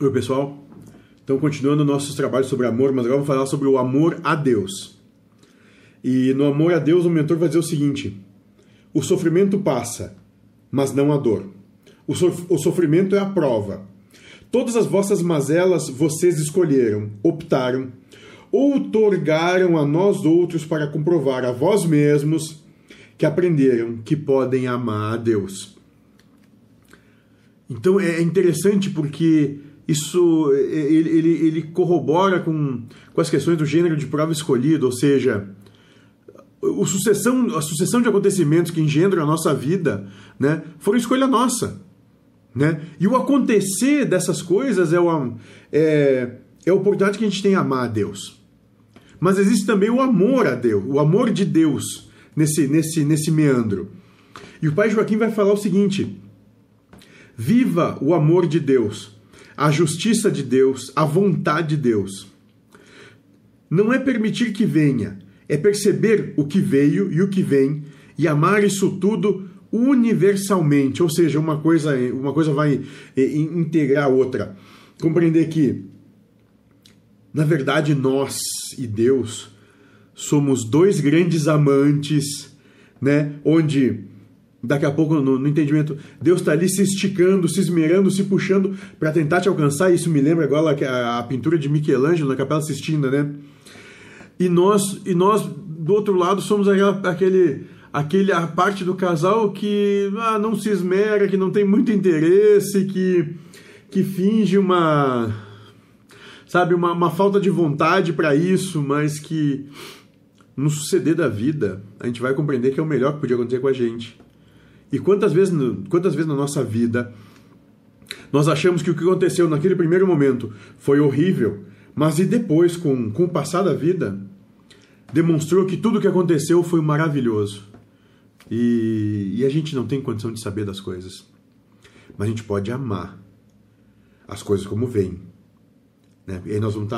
Oi, pessoal. Então, continuando nossos trabalhos sobre amor, mas agora vamos falar sobre o amor a Deus. E no amor a Deus, o mentor vai dizer o seguinte: o sofrimento passa, mas não a dor. O, sof o sofrimento é a prova. Todas as vossas mazelas vocês escolheram, optaram, outorgaram a nós outros para comprovar a vós mesmos que aprenderam que podem amar a Deus. Então é interessante porque isso ele, ele, ele corrobora com, com as questões do gênero de prova escolhido, ou seja, o sucessão, a sucessão de acontecimentos que engendram a nossa vida né, foram escolha nossa. Né? E o acontecer dessas coisas é, uma, é, é a oportunidade que a gente tem a amar a Deus. Mas existe também o amor a Deus, o amor de Deus nesse, nesse, nesse meandro. E o pai Joaquim vai falar o seguinte: Viva o amor de Deus, a justiça de Deus, a vontade de Deus. Não é permitir que venha, é perceber o que veio e o que vem e amar isso tudo universalmente, ou seja, uma coisa, uma coisa vai eh, integrar a outra. Compreender que, na verdade, nós e Deus somos dois grandes amantes, né? Onde Daqui a pouco, no, no entendimento, Deus está ali se esticando, se esmerando, se puxando para tentar te alcançar. Isso me lembra agora a, a, pintura de Michelangelo na Capela Sistina, né? E nós, e nós do outro lado, somos aquela, aquele, aquele a parte do casal que ah, não se esmera, que não tem muito interesse, que, que finge uma, sabe, uma, uma falta de vontade para isso, mas que no suceder da vida a gente vai compreender que é o melhor que podia acontecer com a gente. E quantas vezes, quantas vezes na nossa vida nós achamos que o que aconteceu naquele primeiro momento foi horrível, mas e depois, com, com o passar da vida, demonstrou que tudo o que aconteceu foi maravilhoso. E, e a gente não tem condição de saber das coisas. Mas a gente pode amar as coisas como vêm. Né? E aí nós vamos estar